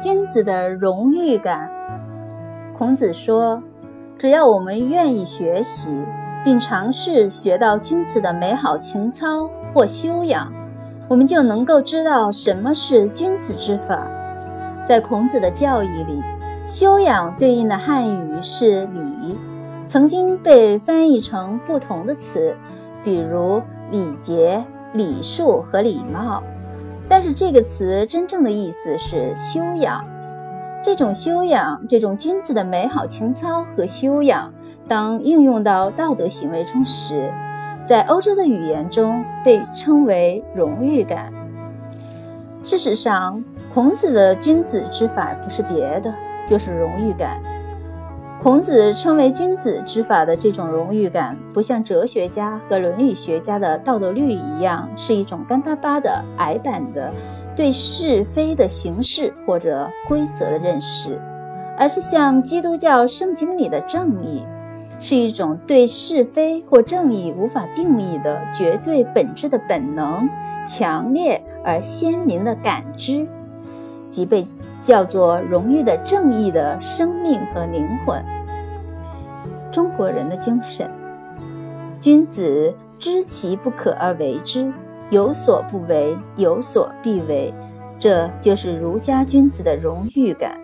君子的荣誉感。孔子说：“只要我们愿意学习，并尝试学到君子的美好情操或修养，我们就能够知道什么是君子之法。”在孔子的教义里，修养对应的汉语是礼，曾经被翻译成不同的词，比如礼节、礼数和礼貌。但是这个词真正的意思是修养。这种修养，这种君子的美好情操和修养，当应用到道德行为中时，在欧洲的语言中被称为荣誉感。事实上，孔子的君子之法不是别的，就是荣誉感。孔子称为君子之法的这种荣誉感，不像哲学家和伦理学家的道德律一样，是一种干巴巴的矮板的对是非的形式或者规则的认识，而是像基督教圣经里的正义，是一种对是非或正义无法定义的绝对本质的本能，强烈而鲜明的感知。即被叫做荣誉的正义的生命和灵魂。中国人的精神，君子知其不可而为之，有所不为，有所必为，这就是儒家君子的荣誉感。